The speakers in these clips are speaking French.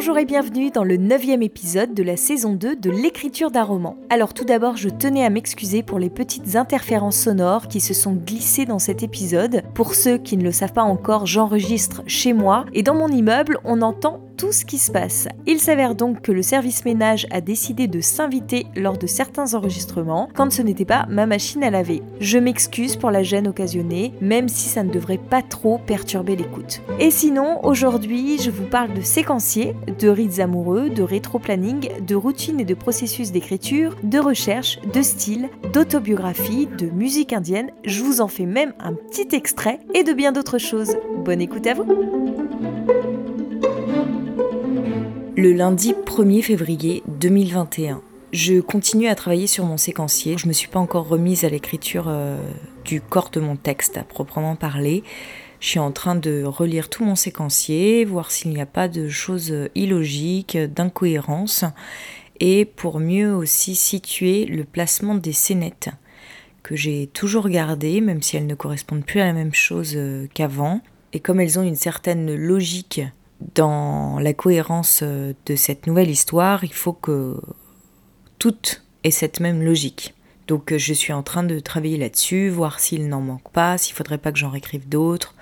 Bonjour et bienvenue dans le neuvième épisode de la saison 2 de l'écriture d'un roman. Alors tout d'abord, je tenais à m'excuser pour les petites interférences sonores qui se sont glissées dans cet épisode. Pour ceux qui ne le savent pas encore, j'enregistre chez moi et dans mon immeuble, on entend tout ce qui se passe. Il s'avère donc que le service ménage a décidé de s'inviter lors de certains enregistrements quand ce n'était pas ma machine à laver. Je m'excuse pour la gêne occasionnée, même si ça ne devrait pas trop perturber l'écoute. Et sinon, aujourd'hui, je vous parle de séquencier, de rites amoureux, de rétro-planning, de routine et de processus d'écriture, de recherche, de style, d'autobiographie, de musique indienne, je vous en fais même un petit extrait et de bien d'autres choses. Bonne écoute à vous le lundi 1er février 2021. Je continue à travailler sur mon séquencier. Je ne me suis pas encore remise à l'écriture euh, du corps de mon texte à proprement parler. Je suis en train de relire tout mon séquencier, voir s'il n'y a pas de choses illogiques, d'incohérences, et pour mieux aussi situer le placement des scénettes que j'ai toujours gardées, même si elles ne correspondent plus à la même chose euh, qu'avant. Et comme elles ont une certaine logique dans la cohérence euh, de cette nouvelle histoire, il faut que tout ait cette même logique. Donc euh, je suis en train de travailler là-dessus, voir s'il n'en manque pas, s'il faudrait pas que j'en réécrive d'autres,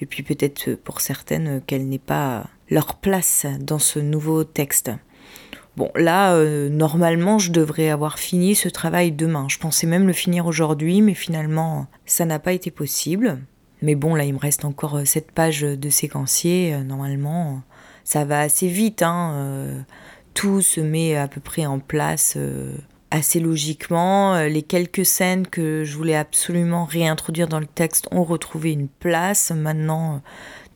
et puis peut-être euh, pour certaines qu'elles n'aient pas leur place dans ce nouveau texte. Bon, là, normalement, je devrais avoir fini ce travail demain. Je pensais même le finir aujourd'hui, mais finalement, ça n'a pas été possible. Mais bon, là, il me reste encore 7 euh, pages de séquencier. Euh, normalement, ça va assez vite. Hein, euh, tout se met à peu près en place assez logiquement. Les quelques scènes que je voulais absolument réintroduire dans le texte ont retrouvé une place. Maintenant,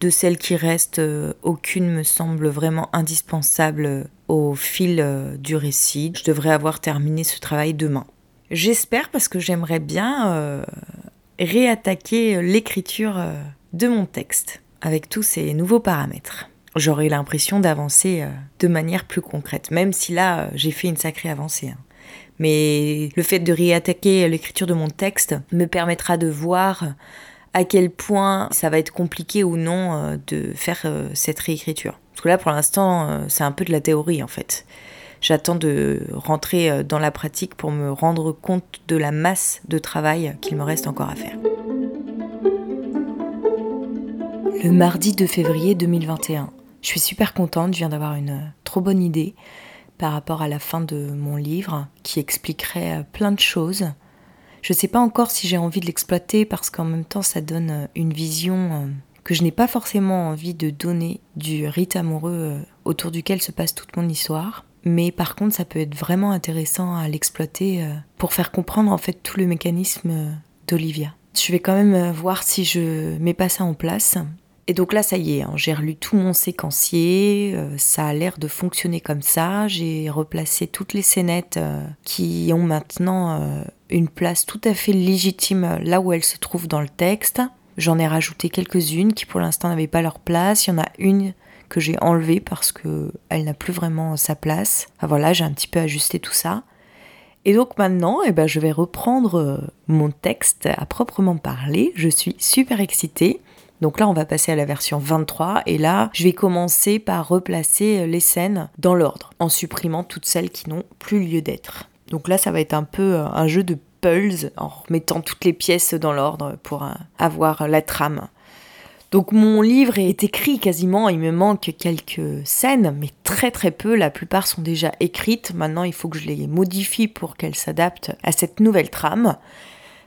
de celles qui restent, aucune me semble vraiment indispensable au fil du récit. Je devrais avoir terminé ce travail demain. J'espère parce que j'aimerais bien réattaquer l'écriture euh, de mon texte avec tous ces nouveaux paramètres. J'aurais l'impression d'avancer euh, de manière plus concrète, même si là euh, j'ai fait une sacrée avancée. Hein. Mais le fait de réattaquer l'écriture de mon texte me permettra de voir à quel point ça va être compliqué ou non de faire cette réécriture. Parce que là pour l'instant c'est un peu de la théorie en fait. J'attends de rentrer euh, dans la pratique pour me rendre compte de la masse de travail qu'il me reste encore à faire. Le mardi 2 février 2021. Je suis super contente, je viens d'avoir une euh, trop bonne idée par rapport à la fin de mon livre qui expliquerait euh, plein de choses. Je ne sais pas encore si j'ai envie de l'exploiter parce qu'en même temps ça donne une vision que je n'ai pas forcément envie de donner du rite amoureux autour duquel se passe toute mon histoire. Mais par contre, ça peut être vraiment intéressant à l'exploiter euh, pour faire comprendre en fait tout le mécanisme euh, d'Olivia. Je vais quand même euh, voir si je mets pas ça en place. Et donc là, ça y est, hein, j'ai relu tout mon séquencier, ça a l'air de fonctionner comme ça. J'ai replacé toutes les scénettes qui ont maintenant une place tout à fait légitime là où elles se trouvent dans le texte. J'en ai rajouté quelques-unes qui pour l'instant n'avaient pas leur place. Il y en a une que j'ai enlevé parce que elle n'a plus vraiment sa place. voilà, j'ai un petit peu ajusté tout ça. Et donc maintenant, eh ben, je vais reprendre euh, mon texte à proprement parler. Je suis super excitée. Donc là, on va passer à la version 23 et là, je vais commencer par replacer les scènes dans l'ordre, en supprimant toutes celles qui n'ont plus lieu d'être. Donc là, ça va être un peu euh, un jeu de puzzles en remettant toutes les pièces dans l'ordre pour euh, avoir la trame. Donc mon livre est écrit quasiment, il me manque quelques scènes, mais très très peu, la plupart sont déjà écrites. Maintenant il faut que je les modifie pour qu'elles s'adaptent à cette nouvelle trame.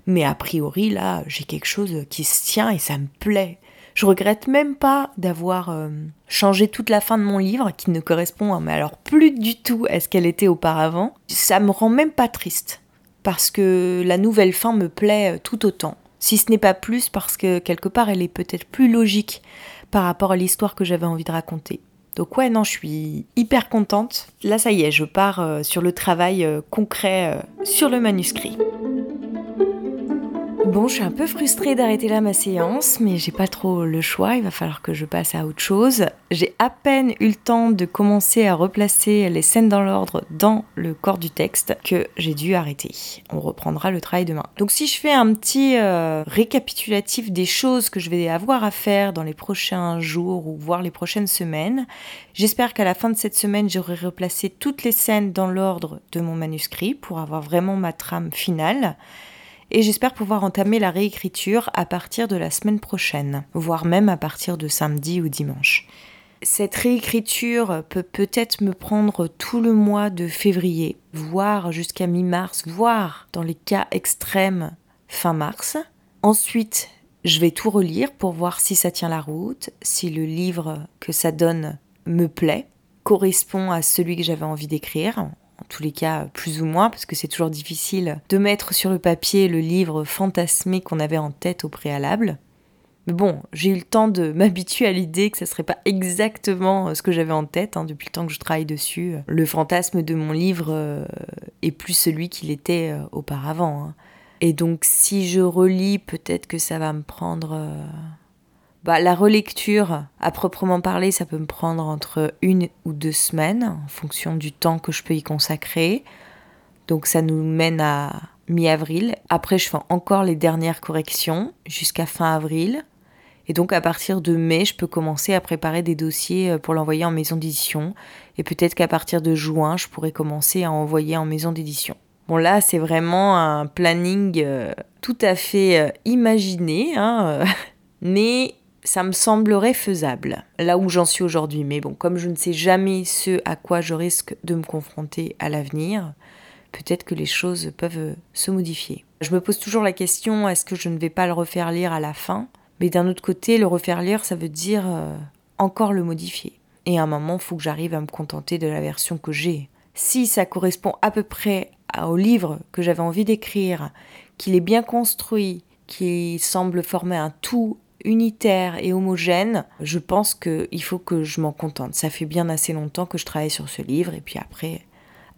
Mais a priori là, j'ai quelque chose qui se tient et ça me plaît. Je regrette même pas d'avoir euh, changé toute la fin de mon livre, qui ne correspond mais alors plus du tout à ce qu'elle était auparavant. Ça me rend même pas triste, parce que la nouvelle fin me plaît tout autant si ce n'est pas plus parce que quelque part elle est peut-être plus logique par rapport à l'histoire que j'avais envie de raconter. Donc ouais, non, je suis hyper contente. Là, ça y est, je pars euh, sur le travail euh, concret euh, sur le manuscrit. Bon, je suis un peu frustrée d'arrêter là ma séance, mais j'ai pas trop le choix, il va falloir que je passe à autre chose. J'ai à peine eu le temps de commencer à replacer les scènes dans l'ordre dans le corps du texte que j'ai dû arrêter. On reprendra le travail demain. Donc si je fais un petit euh, récapitulatif des choses que je vais avoir à faire dans les prochains jours ou voire les prochaines semaines, j'espère qu'à la fin de cette semaine, j'aurai replacé toutes les scènes dans l'ordre de mon manuscrit pour avoir vraiment ma trame finale et j'espère pouvoir entamer la réécriture à partir de la semaine prochaine, voire même à partir de samedi ou dimanche. Cette réécriture peut peut-être me prendre tout le mois de février, voire jusqu'à mi-mars, voire dans les cas extrêmes fin mars. Ensuite, je vais tout relire pour voir si ça tient la route, si le livre que ça donne me plaît, correspond à celui que j'avais envie d'écrire en tous les cas plus ou moins, parce que c'est toujours difficile de mettre sur le papier le livre fantasmé qu'on avait en tête au préalable. Mais bon, j'ai eu le temps de m'habituer à l'idée que ce serait pas exactement euh, ce que j'avais en tête hein, depuis le temps que je travaille dessus. Le fantasme de mon livre euh, est plus celui qu'il était euh, auparavant. Hein. Et donc si je relis, peut-être que ça va me prendre bah, la relecture, à proprement parler, ça peut me prendre entre une ou deux semaines, en fonction du temps que je peux y consacrer. Donc ça nous mène à mi-avril. Après, je fais encore les dernières corrections jusqu'à fin avril. Et donc à partir de mai, je peux commencer à préparer des dossiers euh, pour l'envoyer en maison d'édition. Et peut-être qu'à partir de juin, je pourrais commencer à envoyer en maison d'édition. Bon là, c'est vraiment un planning euh, tout à fait euh, imaginé, hein, mais ça me semblerait faisable, là où j'en suis aujourd'hui. Mais bon, comme je ne sais jamais ce à quoi je risque de me confronter à l'avenir, peut-être que les choses peuvent se modifier. Je me pose toujours la question, est-ce que je ne vais pas le refaire lire à la fin? Mais d'un autre côté, le refaire lire, ça veut dire euh, encore le modifier. Et à un moment, il faut que j'arrive à me contenter de la version que j'ai. Si ça correspond à peu près au livre que j'avais envie d'écrire, qu'il est bien construit, qu'il semble former un tout unitaire et homogène, je pense qu'il faut que je m'en contente. Ça fait bien assez longtemps que je travaille sur ce livre et puis après,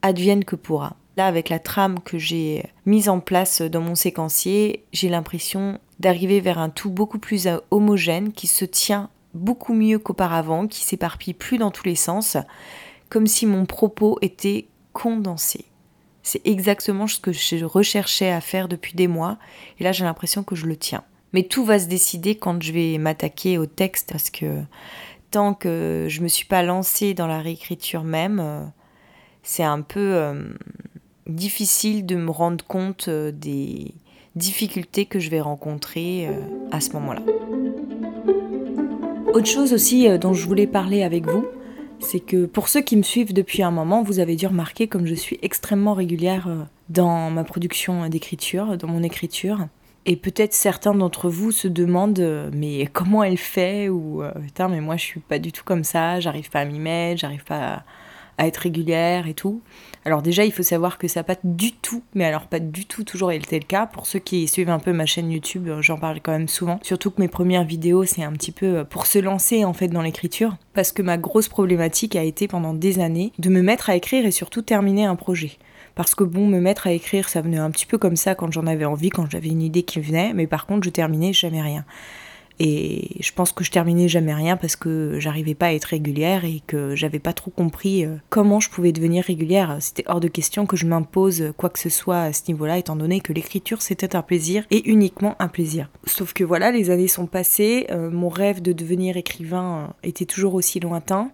advienne que pourra. Là, avec la trame que j'ai mise en place dans mon séquencier, j'ai l'impression d'arriver vers un tout beaucoup plus homogène qui se tient beaucoup mieux qu'auparavant, qui s'éparpille plus dans tous les sens, comme si mon propos était condensé. C'est exactement ce que je recherchais à faire depuis des mois, et là j'ai l'impression que je le tiens. Mais tout va se décider quand je vais m'attaquer au texte parce que tant que je me suis pas lancée dans la réécriture même, euh, c'est un peu euh, difficile de me rendre compte euh, des difficultés que je vais rencontrer à ce moment-là. Autre chose aussi dont je voulais parler avec vous, c'est que pour ceux qui me suivent depuis un moment, vous avez dû remarquer comme je suis extrêmement régulière dans ma production d'écriture, dans mon écriture. Et peut-être certains d'entre vous se demandent euh, mais comment elle fait ou euh, putain mais moi je suis pas du tout comme ça, j'arrive pas à m'y mettre, j'arrive pas à, être régulière et tout. Alors déjà il faut savoir que ça pas du tout, mais alors pas du tout toujours été le cas. Pour ceux qui suivent un peu ma chaîne YouTube, euh, j'en parle quand même souvent. Surtout que mes premières vidéos c'est un petit peu pour se lancer en fait dans l'écriture, parce que ma grosse problématique a été pendant des années de me mettre à écrire et surtout terminer un projet parce que bon, me mettre à écrire, ça venait un petit peu comme ça quand j'en avais envie, quand j'avais une idée qui venait, mais par contre, je terminais jamais rien. Et je pense que je terminais jamais rien parce que j'arrivais pas à être régulière et que j'avais pas trop compris euh, comment je pouvais devenir régulière. C'était hors de question que je m'impose quoi que ce soit à ce niveau-là, étant donné que l'écriture c'était un plaisir et uniquement un plaisir. Sauf que voilà, les années sont passées, euh, mon rêve de devenir écrivain euh, était toujours aussi lointain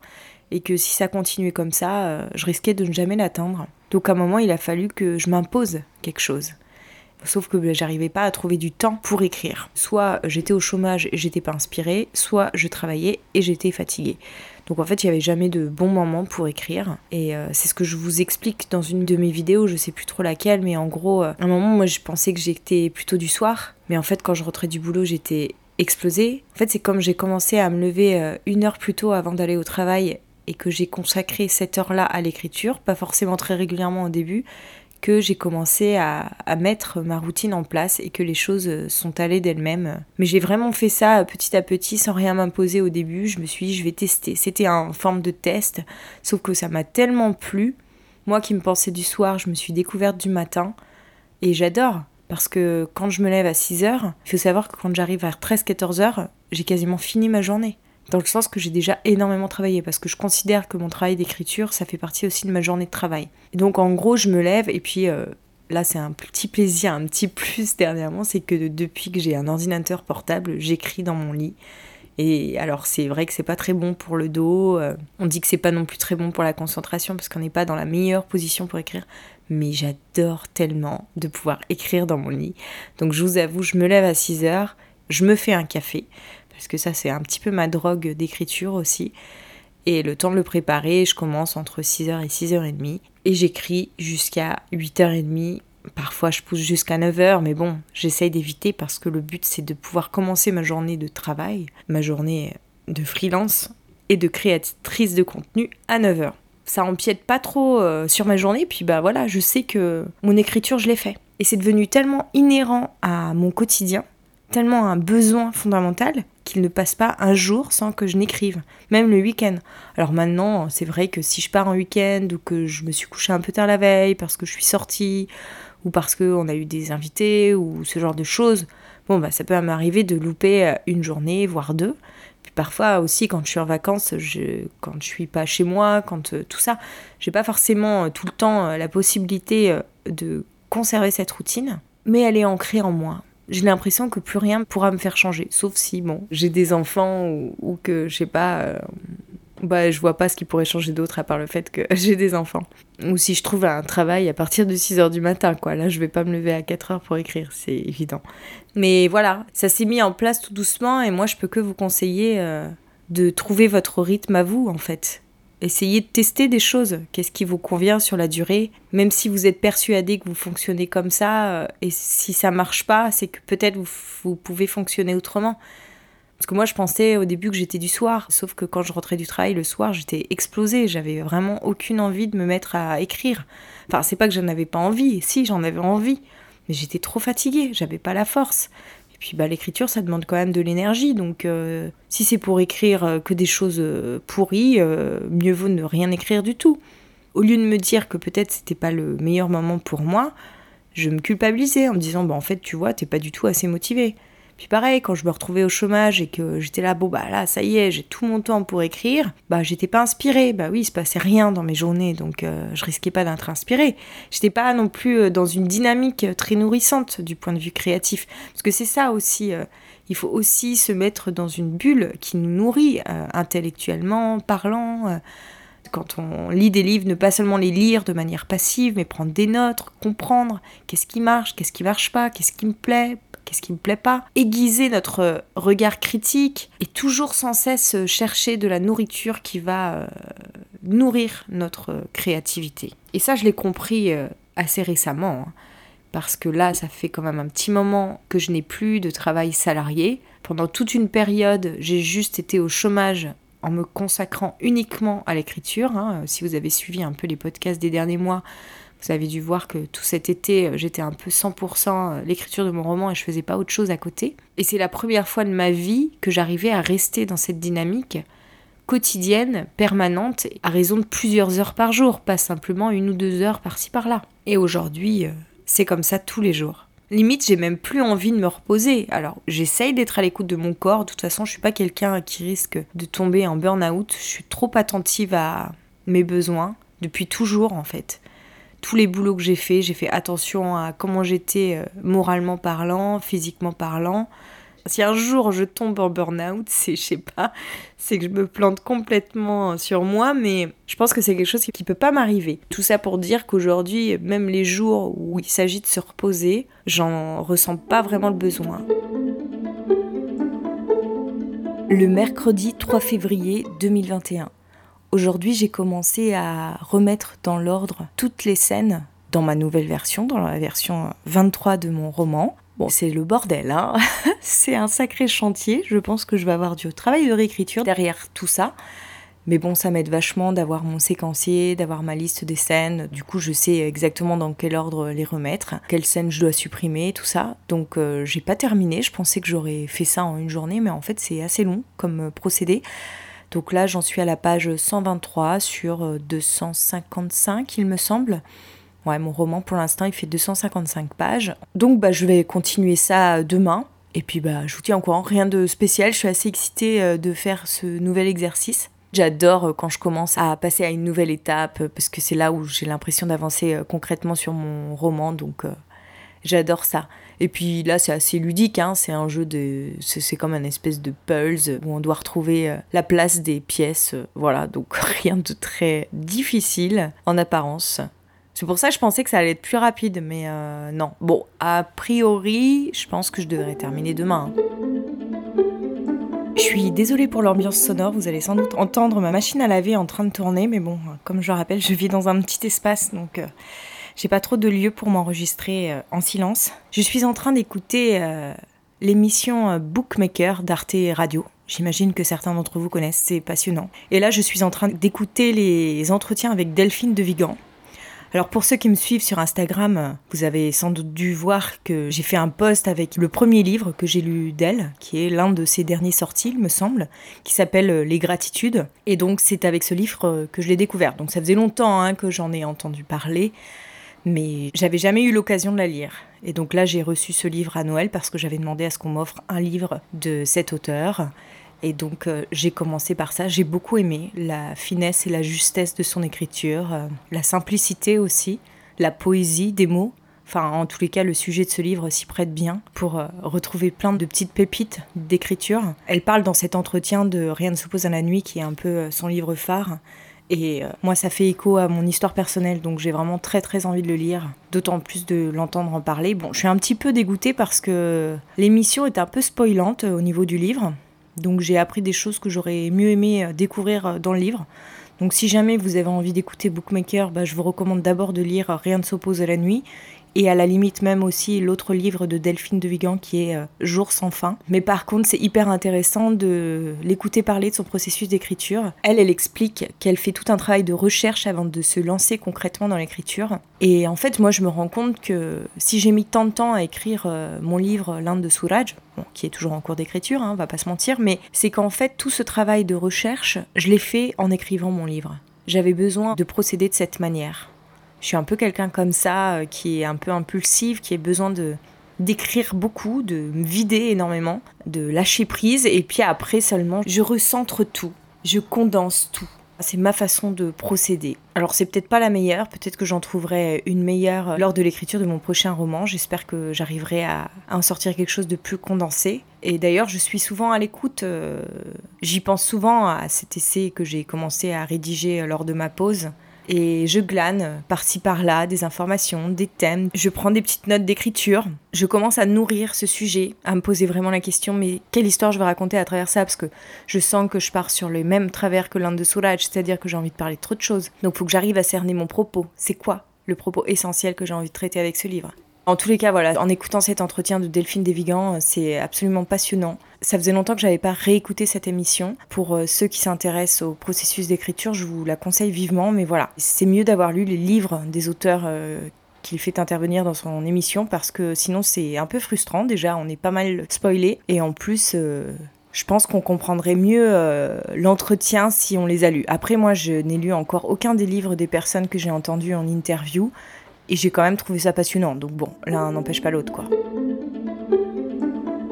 et que si ça continuait comme ça, je risquais de ne jamais l'atteindre. Donc à un moment, il a fallu que je m'impose quelque chose. Sauf que ben, j'arrivais pas à trouver du temps pour écrire. Soit j'étais au chômage et j'étais pas inspirée, soit je travaillais et j'étais fatiguée. Donc en fait, il n'y avait jamais de bon moment pour écrire. Et euh, c'est ce que je vous explique dans une de mes vidéos, je sais plus trop laquelle, mais en gros, euh, à un moment, moi je pensais que j'étais plutôt du soir. Mais en fait, quand je rentrais du boulot, j'étais explosée. En fait, c'est comme j'ai commencé à me lever euh, une heure plus tôt avant d'aller au travail et que j'ai consacré cette heure-là à l'écriture, pas forcément très régulièrement au début, que j'ai commencé à, mettre ma routine en place et que les choses sont allées d'elles-mêmes. Mais j'ai vraiment fait ça petit à petit sans rien m'imposer au début. Je me suis dit, je vais tester. C'était en forme de test, sauf que ça m'a tellement plu. Moi qui me pensais du soir, je me suis découverte du matin et j'adore Parce que quand je me lève à 6 heures, il faut savoir que quand j'arrive à 13-14 heures, j'ai quasiment fini ma journée. Dans le sens que j'ai déjà énormément travaillé, parce que je considère que mon travail d'écriture, ça fait partie aussi de ma journée de travail. Donc en gros, je me lève et puis euh, là c'est un petit plaisir, un petit plus dernièrement, c'est que depuis que j'ai un ordinateur portable, j'écris dans mon lit. Et alors c'est vrai que c'est pas très bon pour le dos, euh, on dit que c'est pas non plus très bon pour la concentration parce qu'on n'est pas dans la meilleure position pour écrire, mais j'adore tellement de pouvoir écrire dans mon lit. Donc je vous avoue, je me lève à 6 heures, je me fais un café, parce que ça c'est un petit peu ma drogue d'écriture aussi. Et le temps de le préparer, je commence entre 6h et 6h30 et j'écris jusqu'à 8h30 Parfois, je pousse jusqu'à 9h, mais bon, j'essaye d'éviter parce que le but, c'est de pouvoir commencer ma journée de travail, ma journée de freelance et de créatrice de contenu à 9h. Ça empiète pas trop euh, sur ma journée, puis bah voilà, je sais que mon écriture, je l'ai fait. Et c'est devenu tellement inhérent à mon quotidien, tellement un besoin fondamental, qu'il ne passe pas un jour sans que je n'écrive, même le week-end. Alors maintenant, c'est vrai que si je pars en week-end ou que je me suis couché un peu tard la veille parce que je suis sortie ou parce qu'on a eu des invités ou ce genre de choses, bon, bah, ça peut m'arriver de louper euh, une journée, voire deux. Puis parfois aussi, quand je suis en vacances, je, quand je suis pas chez moi, quand euh, tout ça, j'ai pas forcément euh, tout le temps la possibilité de conserver cette routine, mais elle est ancrée en moi. J'ai l'impression que plus rien pourra me faire changer, sauf si, bon, j'ai des enfants ou, que, je sais pas, bah, je vois pas ce qui pourrait changer d'autre à part le fait que j'ai des enfants. Ou si je trouve un travail à partir de 6 h du matin, quoi. Là, je vais pas me lever à 4 h pour écrire, c'est évident. Mais voilà, ça s'est mis en place tout doucement et moi, je peux que vous conseiller euh, de trouver votre rythme à vous, en fait. Essayez de tester des choses. Qu'est-ce qui vous convient sur la durée? Même si vous êtes persuadé que vous fonctionnez comme ça, euh, et si ça marche pas, c'est que peut-être vous pouvez fonctionner autrement. Parce que moi, je pensais au début que j'étais du soir, sauf que quand je rentrais du travail le soir, j'étais explosée. J'avais vraiment aucune envie de me mettre à écrire. Enfin, c'est pas que j'en avais pas envie, si, j'en avais envie. Mais j'étais trop fatiguée, j'avais pas la force. Puis, bah, l'écriture, ça demande quand même de l'énergie. Donc, euh, si c'est pour écrire euh, que des choses euh, pourries, mieux vaut ne rien écrire du tout. Au lieu de me dire que peut-être c'était pas le meilleur moment pour moi, je me culpabilisais en me disant, bah, en fait, tu vois, t'es pas du tout assez motivée. Puis pareil, quand je me retrouvais au chômage et que j'étais là, bon bah là, ça y est, j'ai tout mon temps pour écrire, bah j'étais pas inspirée. Bah oui, il se passait rien dans mes journées, donc euh, je risquais pas d'être inspirée. J'étais pas non plus euh, dans une dynamique très nourrissante du point de vue créatif. Parce que c'est ça aussi, euh, il faut aussi se mettre dans une bulle qui nous nourrit intellectuellement, parlant quand on lit des livres, ne pas seulement les lire de manière passive, mais prendre des notes, comprendre qu'est-ce qui marche, qu'est-ce qui marche pas, qu'est-ce qui me plaît, qu'est-ce qui me plaît pas, aiguiser notre regard critique et toujours sans cesse chercher de la nourriture qui va euh, nourrir notre créativité. Et ça, je l'ai compris euh, assez récemment, hein, parce que là, ça fait quand même un petit moment que je n'ai plus de travail salarié. Pendant toute une période, j'ai juste été au chômage en me consacrant uniquement à l'écriture. Hein. Si vous avez suivi un peu les podcasts des derniers mois, vous avez dû voir que tout cet été, euh, j'étais un peu 100% euh, l'écriture de mon roman et je faisais pas autre chose à côté. Et c'est la première fois de ma vie que j'arrivais à rester dans cette dynamique quotidienne, permanente, à raison de plusieurs heures par jour, pas simplement une ou deux heures par-ci par-là. Et aujourd'hui, euh, c'est comme ça tous les jours. Limite, j'ai même plus envie de me reposer. Alors, j'essaye d'être à l'écoute de mon corps. De toute façon, je suis pas quelqu'un qui risque de tomber en burn-out. Je suis trop attentive à mes besoins depuis toujours en fait tous les boulots que j'ai fait, j'ai fait attention à comment j'étais euh, moralement parlant, physiquement parlant. Si un jour je tombe en burn-out, c'est, je sais pas, c'est que je me plante complètement sur moi, mais je pense que c'est quelque chose qui peut pas m'arriver. Tout ça pour dire qu'aujourd'hui, même les jours où il s'agit de se reposer, j'en ressens pas vraiment le besoin. Le mercredi 3 février 2021. Aujourd'hui, j'ai commencé à remettre dans l'ordre toutes les scènes dans ma nouvelle version, dans la version 23 de mon roman. Bon, c'est le bordel, hein c'est un sacré chantier. Je pense que je vais avoir du travail de réécriture derrière tout ça. Mais bon, ça m'aide vachement d'avoir mon séquencier, d'avoir ma liste des scènes. Du coup, je sais exactement dans quel ordre les remettre, quelles scènes je dois supprimer, tout ça. Donc, euh, j'ai pas terminé. Je pensais que j'aurais fait ça en une journée, mais en fait, c'est assez long comme procédé. Donc là, j'en suis à la page 123 sur 255, euh, il me semble. Ouais, mon roman pour l'instant il fait 255 pages. Donc bah, je vais continuer ça demain. Et puis bah, je vous tiens au courant, rien de spécial, je suis assez excitée euh, de faire ce nouvel exercice. J'adore euh, quand je commence à passer à une nouvelle étape parce que c'est là où j'ai l'impression d'avancer concrètement sur mon roman, donc j'adore ça. Et puis là, c'est assez ludique, hein. c'est un jeu de. C'est comme un espèce de puzzle où on doit retrouver euh, la place des pièces. Euh, voilà, donc rien de très difficile en apparence. C'est pour ça que je pensais que ça allait être plus rapide, mais euh, non. Bon, a priori, je pense que je devrais terminer demain. Je suis désolée pour l'ambiance sonore, vous allez sans doute entendre ma machine à laver en train de tourner, mais bon, comme je le rappelle, je vis dans un petit espace, donc j'ai pas trop de lieu pour m'enregistrer euh, en silence. Je suis en train d'écouter euh, l'émission euh, Bookmaker d'Arte Radio. J'imagine que certains d'entre vous connaissent, c'est passionnant. Et là, je suis en train d'écouter les entretiens avec Delphine de Vigan. Alors pour ceux qui me suivent sur Instagram, vous avez sans doute dû voir que j'ai fait un post avec le premier livre que j'ai lu d'elle, qui est l'un de ses derniers sorties, il me semble, qui s'appelle Les Gratitudes. Et donc c'est avec ce livre que je l'ai découvert. Donc ça faisait longtemps hein, que j'en ai entendu parler mais j'avais jamais eu l'occasion de la lire. Et donc là, j'ai reçu ce livre à Noël parce que j'avais demandé à ce qu'on m'offre un livre de cet auteur. Et donc euh, j'ai commencé par ça. J'ai beaucoup aimé la finesse et la justesse de son écriture, euh, la simplicité aussi, la poésie des mots. Enfin, en tous les cas, le sujet de ce livre s'y prête bien pour euh, retrouver plein de petites pépites d'écriture. Elle parle dans cet entretien de Rien ne s'oppose à la nuit, qui est un peu son livre phare. Et euh, moi, ça fait écho à mon histoire personnelle, donc j'ai vraiment très très envie de le lire, d'autant plus de l'entendre en parler. Bon, je suis un petit peu dégoûtée parce que l'émission est un peu spoilante euh, au niveau du livre, donc j'ai appris des choses que j'aurais mieux aimé euh, découvrir dans le livre. Donc si jamais vous avez envie d'écouter Bookmaker, bah, je vous recommande d'abord de lire Rien ne s'oppose à la nuit et à la limite même aussi l'autre livre de Delphine de Vigan qui est euh, Jour sans fin. Mais par contre, c'est hyper intéressant de l'écouter parler de son processus d'écriture. Elle, elle explique qu'elle fait tout un travail de recherche avant de se lancer concrètement dans l'écriture. Et en fait, moi, je me rends compte que si j'ai mis tant de temps à écrire euh, mon livre L'Inde de Souraj, qui est toujours en cours d'écriture, hein, on va pas se mentir, mais c'est qu'en fait, tout ce travail de recherche, je l'ai fait en écrivant mon livre. J'avais besoin de procéder de cette manière. Je suis un peu quelqu'un comme ça, euh, qui est un peu impulsif, qui a besoin de d'écrire beaucoup, de me vider énormément, de lâcher prise, et puis après seulement, je recentre tout, je condense tout. C'est ma façon de procéder. Alors c'est peut-être pas la meilleure, peut-être que j'en trouverai une meilleure lors de l'écriture de mon prochain roman. J'espère que j'arriverai à, en sortir quelque chose de plus condensé. Et d'ailleurs, je suis souvent à l'écoute. Euh, j'y pense souvent à cet essai que j'ai commencé à rédiger lors de ma pause et je glane par-ci par-là des informations, des thèmes. Je prends des petites notes d'écriture. Je commence à nourrir ce sujet, à me poser vraiment la question mais quelle histoire je vais raconter à travers ça? Parce que je sens que je pars sur le même travers que l'un de Soulage, c'est-à-dire que j'ai envie de parler de trop de choses. Donc il faut que j'arrive à cerner mon propos. C'est quoi le propos essentiel que j'ai envie de traiter avec ce livre? En tous les cas, voilà, en écoutant cet entretien de Delphine Desvigans, c'est absolument passionnant. Ça faisait longtemps que j'avais pas réécouté cette émission. Pour euh, ceux qui s'intéressent au processus d'écriture, je vous la conseille vivement. Mais voilà, c'est mieux d'avoir lu les livres des auteurs euh, qu'il fait intervenir dans son émission parce que sinon c'est un peu frustrant. Déjà, on est pas mal spoilé et en plus. Euh, je pense qu'on comprendrait mieux l'entretien si on les a lus. Après, moi, je n'ai lu encore aucun des livres des personnes que j'ai entendues en interview. Et j'ai quand même trouvé ça passionnant. Donc bon, l'un n'empêche pas l'autre, quoi.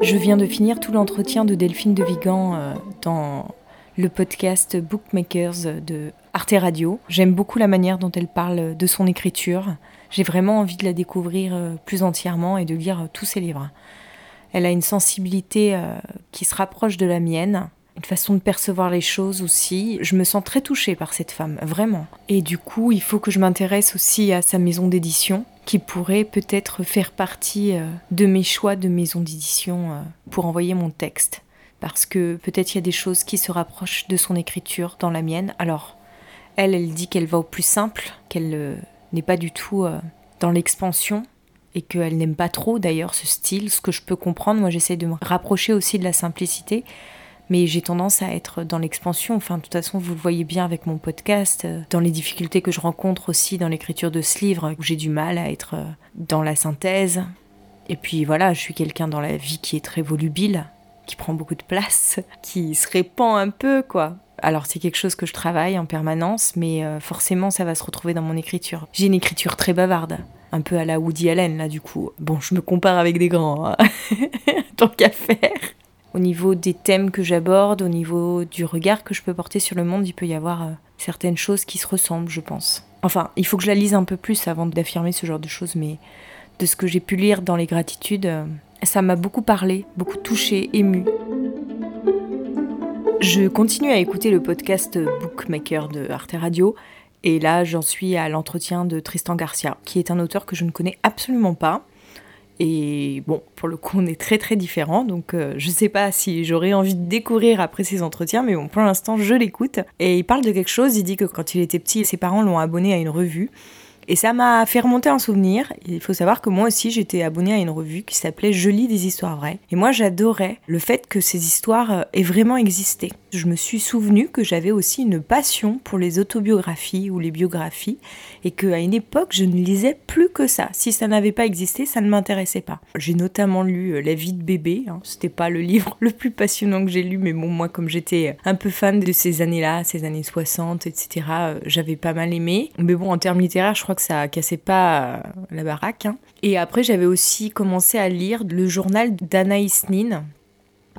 Je viens de finir tout l'entretien de Delphine de Vigan euh, dans le podcast Bookmakers de Arte Radio. J'aime beaucoup la manière dont elle parle de son écriture. J'ai vraiment envie de la découvrir euh, plus entièrement et de lire tous ses livres. Elle a une sensibilité euh, qui se rapproche de la mienne une façon de percevoir les choses aussi. Je me sens très touchée par cette femme, vraiment. Et du coup, il faut que je m'intéresse aussi à sa maison d'édition, qui pourrait peut-être faire partie euh, de mes choix de maison d'édition euh, pour envoyer mon texte. Parce que peut-être il y a des choses qui se rapprochent de son écriture dans la mienne. Alors, elle, elle dit qu'elle va au plus simple, qu'elle euh, n'est pas du tout dans l'expansion, et qu'elle n'aime pas trop d'ailleurs ce style, ce que je peux comprendre. Moi, j'essaie de me rapprocher aussi de la simplicité mais j'ai tendance à être dans l'expansion. Enfin, de toute façon, vous le voyez bien avec mon podcast, euh, dans les difficultés que je rencontre aussi dans l'écriture de ce livre, où j'ai du mal à être euh, dans la synthèse. Et puis voilà, je suis quelqu'un dans la vie qui est très volubile, qui prend beaucoup de place, qui se répand un peu, quoi. Alors c'est quelque chose que je travaille en permanence, mais euh, forcément ça va se retrouver dans mon écriture. J'ai une écriture très bavarde, un peu à la Woody Allen là du coup. Bon, je me compare avec des grands, hein. tant qu'à faire. Au niveau des thèmes que j'aborde, au niveau du regard que je peux porter sur le monde, il peut y avoir euh, certaines choses qui se ressemblent, je pense. Enfin, il faut que je la lise un peu plus avant d'affirmer ce genre de choses, mais de ce que j'ai pu lire dans les gratitudes, euh, ça m'a beaucoup parlé, beaucoup touché, ému. Je continue à écouter le podcast Bookmaker de Arte Radio. Et là, j'en suis à l'entretien de Tristan Garcia, qui est un auteur que je ne connais absolument pas. Et bon, pour le coup, on est très très différents, donc euh, je sais pas si j'aurais envie de découvrir après ces entretiens, mais bon, pour l'instant, je l'écoute. Et il parle de quelque chose, il dit que quand il était petit, ses parents l'ont abonné à une revue et ça m'a fait remonter un souvenir. Il faut savoir que moi aussi, j'étais abonnée à une revue qui s'appelait Je lis des histoires vraies. Et moi, j'adorais le fait que ces histoires euh, aient vraiment existé. Je me suis souvenu que j'avais aussi une passion pour les autobiographies ou les biographies et qu'à une époque, je ne lisais plus que ça. Si ça n'avait pas existé, ça ne m'intéressait pas. J'ai notamment lu euh, La vie de bébé. Hein. C'était pas le livre le plus passionnant que j'ai lu, mais bon, moi, comme j'étais un peu fan de ces années-là, ces années 60, etc., euh, j'avais pas mal aimé. Mais bon, en termes littéraires, je crois que ça cassait pas euh, la baraque. Hein. Et après, j'avais aussi commencé à lire le journal d'Anaïs Nin.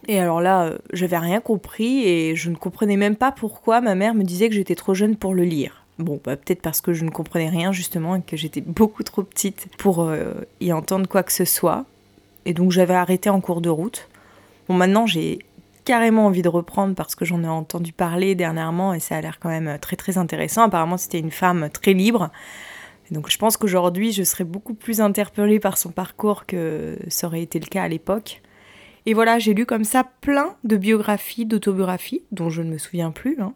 Et alors là, euh, j'avais rien compris et je ne comprenais même pas pourquoi ma mère me disait que j'étais trop jeune pour le lire. Bon, bah, peut-être parce que je ne comprenais rien justement et que j'étais beaucoup trop petite pour euh, y entendre quoi que ce soit. Et donc j'avais arrêté en cours de route. Bon, maintenant j'ai carrément envie de reprendre parce que j'en ai entendu parler dernièrement et ça a l'air quand même très très intéressant. Apparemment c'était une femme très libre donc je pense qu'aujourd'hui, je serais beaucoup plus interpellée par son parcours que ça aurait été le cas à l'époque. Et voilà, j'ai lu comme ça plein de biographies, d'autobiographies, dont je ne me souviens plus. Hein.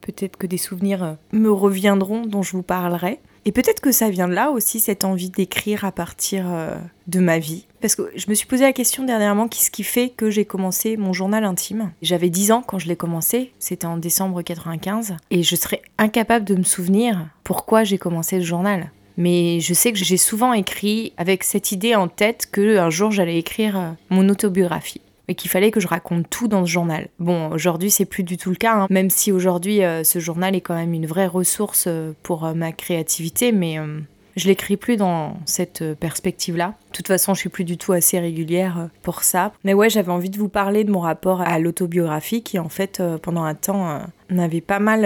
Peut-être que des souvenirs euh, me reviendront, dont je vous parlerai. Et peut-être que ça vient de là aussi, cette envie d'écrire à partir euh, de ma vie. Parce que je me suis posé la question dernièrement, qu'est-ce qui fait que j'ai commencé mon journal intime? J'avais 10 ans quand je l'ai commencé, c'était en décembre 95, et je serais incapable de me souvenir pourquoi j'ai commencé le journal mais je sais que j'ai souvent écrit avec cette idée en tête que un jour j'allais écrire euh, mon autobiographie et qu'il fallait que je raconte tout dans ce journal. Bon, aujourd'hui c'est plus du tout le cas, hein. même si aujourd'hui euh, ce journal est quand même une vraie ressource euh, pour ma créativité, mais je l'écris plus dans cette perspective-là. De toute façon, je suis plus du tout assez régulière pour ça. Mais ouais, j'avais envie de vous parler de mon rapport à l'autobiographie qui, en fait, pendant un temps, n'avait pas mal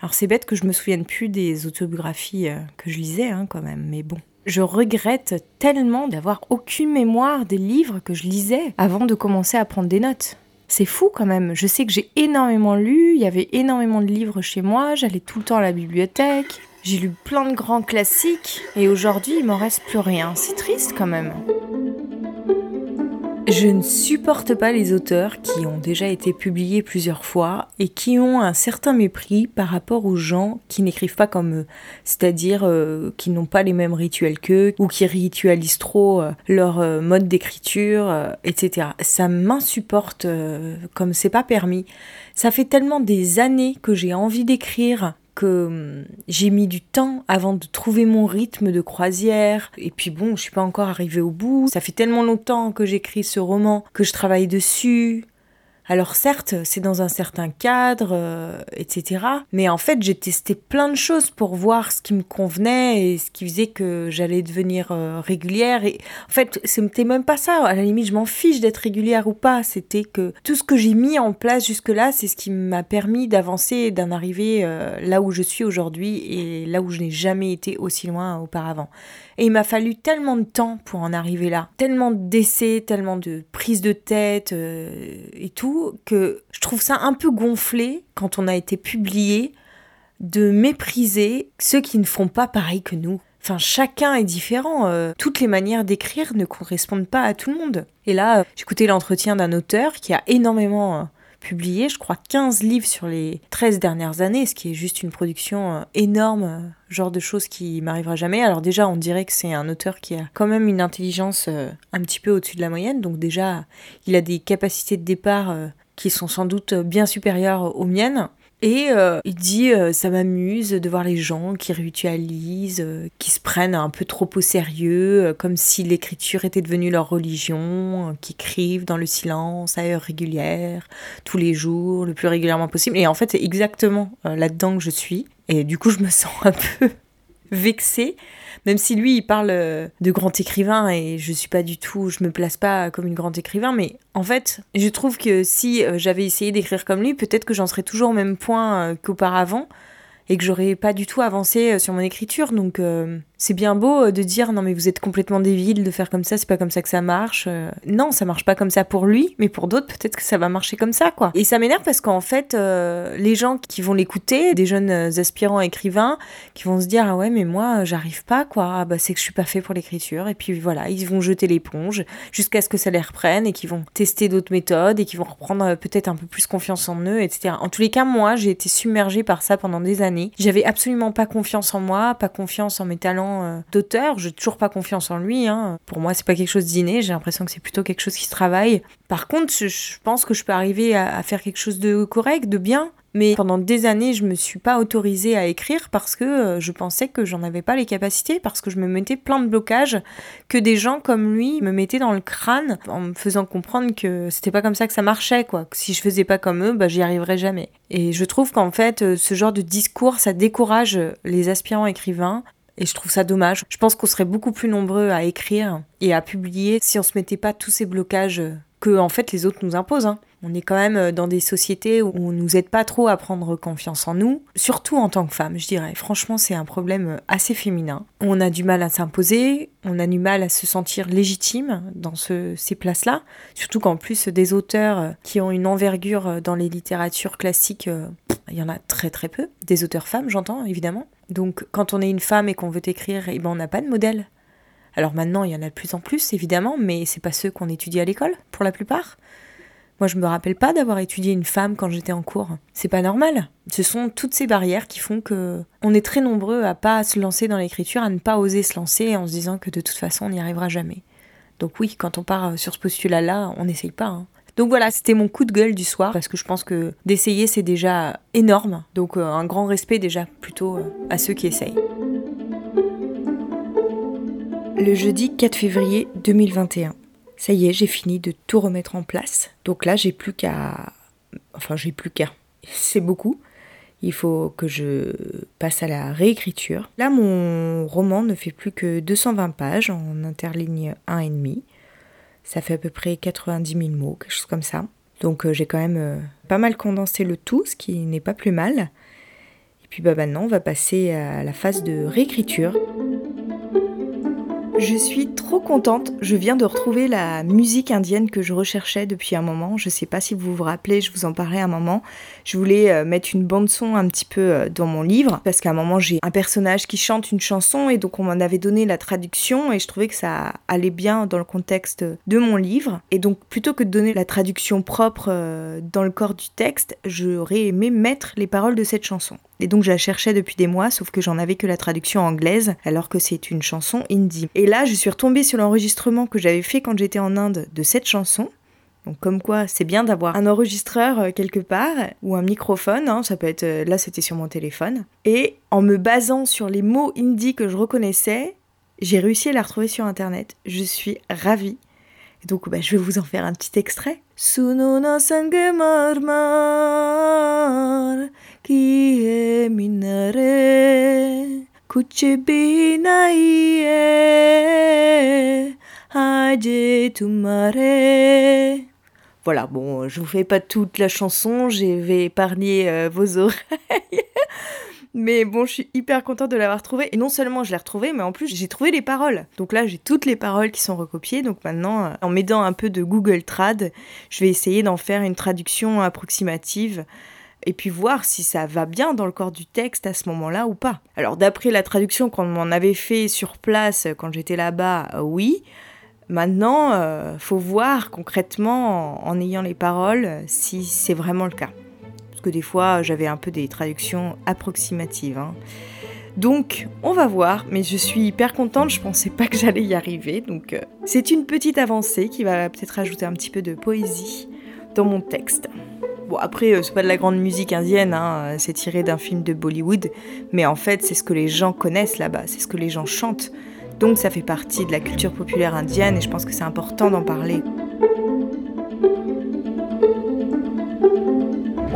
Alors c'est bête que je me souvienne plus des autobiographies euh, que je lisais hein, quand même, mais bon. Je regrette tellement d'avoir aucune mémoire des livres que je lisais avant de commencer à prendre des notes. C'est fou quand même. Je sais que j'ai énormément lu, il y avait énormément de livres chez moi, j'allais tout le temps à la bibliothèque. J'ai lu plein de grands classiques et aujourd'hui il m'en reste plus rien. C'est triste quand même. Je ne supporte pas les auteurs qui ont déjà été publiés plusieurs fois et qui ont un certain mépris par rapport aux gens qui n'écrivent pas comme eux, c'est-à-dire euh, qui n'ont pas les mêmes rituels qu'eux ou qui ritualisent trop euh, leur euh, mode d'écriture, etc. Ça m'insupporte comme c'est pas permis. Ça fait tellement des années que j'ai envie d'écrire que hum, j'ai mis du temps avant de trouver mon rythme de croisière. Et puis bon, je suis pas encore arrivée au bout. Ça fait tellement longtemps que j'écris ce roman que je travaille dessus. Alors certes, c'est dans un certain cadre, euh, etc. Mais en fait, j'ai testé plein de choses pour voir ce qui me convenait et ce qui faisait que j'allais devenir euh, régulière. Et en fait, c'était même pas ça. À la limite, je m'en fiche d'être régulière ou pas. C'était que tout ce que j'ai mis en place jusque-là, c'est ce qui m'a permis d'avancer et d'en arriver euh, là où je suis aujourd'hui et là où je n'ai jamais été aussi loin auparavant. Et il m'a fallu tellement de temps pour en arriver là, tellement d'essais, tellement de prises de tête et tout, que je trouve ça un peu gonflé quand on a été publié de mépriser ceux qui ne font pas pareil que nous. Enfin, chacun est différent. Euh, toutes les manières d'écrire ne correspondent pas à tout le monde. Et là, j'écoutais l'entretien d'un auteur qui a énormément publié, je crois, 15 livres sur les 13 dernières années, ce qui est juste une production euh, énorme, euh, genre de choses qui m'arrivera jamais. Alors déjà, on dirait que c'est un auteur qui a quand même une intelligence euh, un petit peu au-dessus de la moyenne, donc déjà, il a des capacités de départ qui sont sans doute bien supérieures aux miennes. Et euh, il dit euh, ça m'amuse de voir les gens qui ritualisent, euh, qui se prennent un peu trop au sérieux, comme si l'écriture était devenue leur religion, qui écrivent dans le silence à heure régulière, tous les jours, le plus régulièrement possible. Et en fait, c'est exactement là-dedans que je suis. Et du coup, je me sens un peu vexée même si lui, il parle euh, de grand écrivain et je suis pas du tout, je me place pas comme une grande écrivain, mais en fait, je trouve que si euh, j'avais essayé d'écrire comme lui, peut-être que j'en serais toujours au même point euh, qu'auparavant et que j'aurais pas du tout avancé sur mon écriture. Donc, c'est bien beau euh, de dire non mais vous êtes complètement débile de faire comme ça, c'est pas comme ça que ça marche. Euh. non, ça marche pas comme ça pour lui, mais pour d'autres peut-être que ça va marcher comme ça quoi. Et ça m'énerve parce qu'en fait euh, les gens qui vont l'écouter, des jeunes aspirants écrivains, qui vont se dire ah ouais mais moi j'arrive pas quoi, ah bah c'est que je suis pas fait pour l'écriture et puis voilà ils vont jeter l'éponge jusqu'à ce que ça les reprenne et qu'ils vont tester d'autres méthodes et qu'ils vont reprendre peut-être un peu plus confiance en eux, etc. En tous les cas moi j'ai été submergée par ça pendant des années. J'avais absolument pas confiance en moi, pas confiance en mes talents euh, d'auteur. J'ai toujours pas confiance en lui. Hein. Pour moi, c'est pas quelque chose d'inné. J'ai l'impression que c'est plutôt quelque chose qui se travaille. Par contre, je, pense que je peux arriver à, faire quelque chose de correct, de bien. Mais pendant des années, je me suis pas autorisée à écrire parce que euh, je pensais que j'en avais pas les capacités, parce que je me mettais plein de blocages que des gens comme lui me mettaient dans le crâne en me faisant comprendre que c'était pas comme ça que ça marchait, quoi. Que si je faisais pas comme eux, bah j'y arriverais jamais. Et je trouve qu'en fait, euh, ce genre de discours, ça décourage les aspirants écrivains et je trouve ça dommage. Je pense qu'on serait beaucoup plus nombreux à écrire et à publier si on se mettait pas tous ces blocages que en fait les autres nous imposent. Hein. On est quand même dans des sociétés où on nous aide pas trop à prendre confiance en nous, surtout en tant que femme, je dirais. Franchement, c'est un problème assez féminin. On a du mal à s'imposer, on a du mal à se sentir légitime dans ces places-là, surtout qu'en plus des auteurs qui ont une envergure dans les littératures classiques, il y en a très très peu. Des auteurs femmes, j'entends évidemment. Donc quand on est une femme et qu'on veut écrire, eh ben, on n'a pas de modèle. Alors maintenant, il y en a de plus en plus, évidemment, mais c'est pas ceux qu'on étudie à l'école, pour la plupart. Moi, je me rappelle pas d'avoir étudié une femme quand j'étais en cours. C'est pas normal. Ce sont toutes ces barrières qui font que on est très nombreux à pas se lancer dans l'écriture, à ne pas oser se lancer en se disant que de toute façon, on n'y arrivera jamais. Donc oui, quand on part sur ce postulat-là, on n'essaye pas. Hein. Donc voilà, c'était mon coup de gueule du soir parce que je pense que d'essayer c'est déjà énorme. Donc euh, un grand respect déjà plutôt euh, à ceux qui essayent. Le jeudi 4 février 2021. Ça y est, j'ai fini de tout remettre en place. Donc là, j'ai plus qu'à enfin, j'ai plus qu'à c'est beaucoup. Il faut que je passe à la réécriture. Là, mon roman ne fait plus que 220 pages en interligne 1,5 ça fait à peu près 90 000 mots, quelque chose comme ça. Donc euh, j'ai quand même euh, pas mal condensé le tout, ce qui n'est pas plus mal. Et puis bah, maintenant, on va passer à la phase de réécriture. Je suis trop contente, je viens de retrouver la musique indienne que je recherchais depuis un moment. Je sais pas si vous vous rappelez, je vous en parlais un moment. Je voulais euh, mettre une bande son un petit peu euh, dans mon livre parce qu'à un moment j'ai un personnage qui chante une chanson et donc on m'en avait donné la traduction et je trouvais que ça allait bien dans le contexte de mon livre. Et donc plutôt que de donner la traduction propre euh, dans le corps du texte, j'aurais aimé mettre les paroles de cette chanson. Et donc je la cherchais depuis des mois, sauf que j'en avais que la traduction anglaise, alors que c'est une chanson indie. Et là, je suis retombée sur l'enregistrement que j'avais fait quand j'étais en Inde de cette chanson. Donc comme quoi, c'est bien d'avoir un enregistreur euh, quelque part ou un microphone. Hein, ça peut être euh, là, c'était sur mon téléphone. Et en me basant sur les mots indie que je reconnaissais, j'ai réussi à la retrouver sur internet. Je suis ravie. donc, bah, je vais vous en faire un petit extrait. Sunona qui minare kuch bhi nahi hai tumare voilà, bon, je vous fais pas toute la chanson, je vais épargner euh, vos oreilles. mais bon, je suis hyper contente de l'avoir trouvée. Et non seulement je l'ai retrouvée, mais en plus j'ai trouvé les paroles. Donc là, j'ai toutes les paroles qui sont recopiées. Donc maintenant, euh, en m'aidant un peu de Google Trad, je vais essayer d'en faire une traduction approximative et puis voir si ça va bien dans le corps du texte à ce moment-là ou pas. Alors d'après la traduction qu'on m'en avait fait sur place quand j'étais là-bas, euh, oui. Maintenant, euh, faut voir concrètement en, ayant les paroles si c'est vraiment le cas. Parce que des fois, j'avais un peu des traductions approximatives. Hein. Donc, on va voir, mais je suis hyper contente, je pensais pas que j'allais y arriver. Donc, euh, c'est une petite avancée qui va peut-être ajouter un petit peu de poésie dans mon texte. Bon, après, euh, c'est pas de la grande musique indienne, hein, c'est tiré d'un film de Bollywood, mais en fait, c'est ce que les gens connaissent là-bas, c'est ce que les gens chantent. Donc ça fait partie de la culture populaire indienne et je pense que c'est important d'en parler.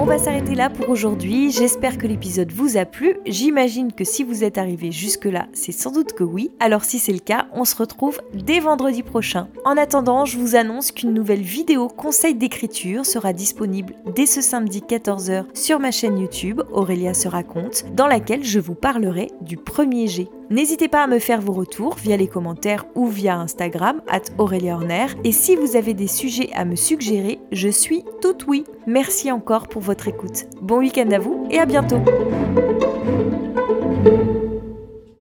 On va s'arrêter là pour aujourd'hui. J'espère que l'épisode vous a plu. J'imagine que si vous êtes arrivé jusque-là, c'est sans doute que oui. Alors si c'est le cas, on se retrouve dès vendredi prochain. En attendant, je vous annonce qu'une nouvelle vidéo conseil d'écriture sera disponible dès ce samedi 14h sur ma chaîne YouTube Aurélia se raconte, dans laquelle je vous parlerai du premier G. N'hésitez pas à me faire vos retours via les commentaires ou via Instagram, at. Et si vous avez des sujets à me suggérer, je suis tout oui. Merci encore pour votre écoute. Bon week-end à vous et à bientôt.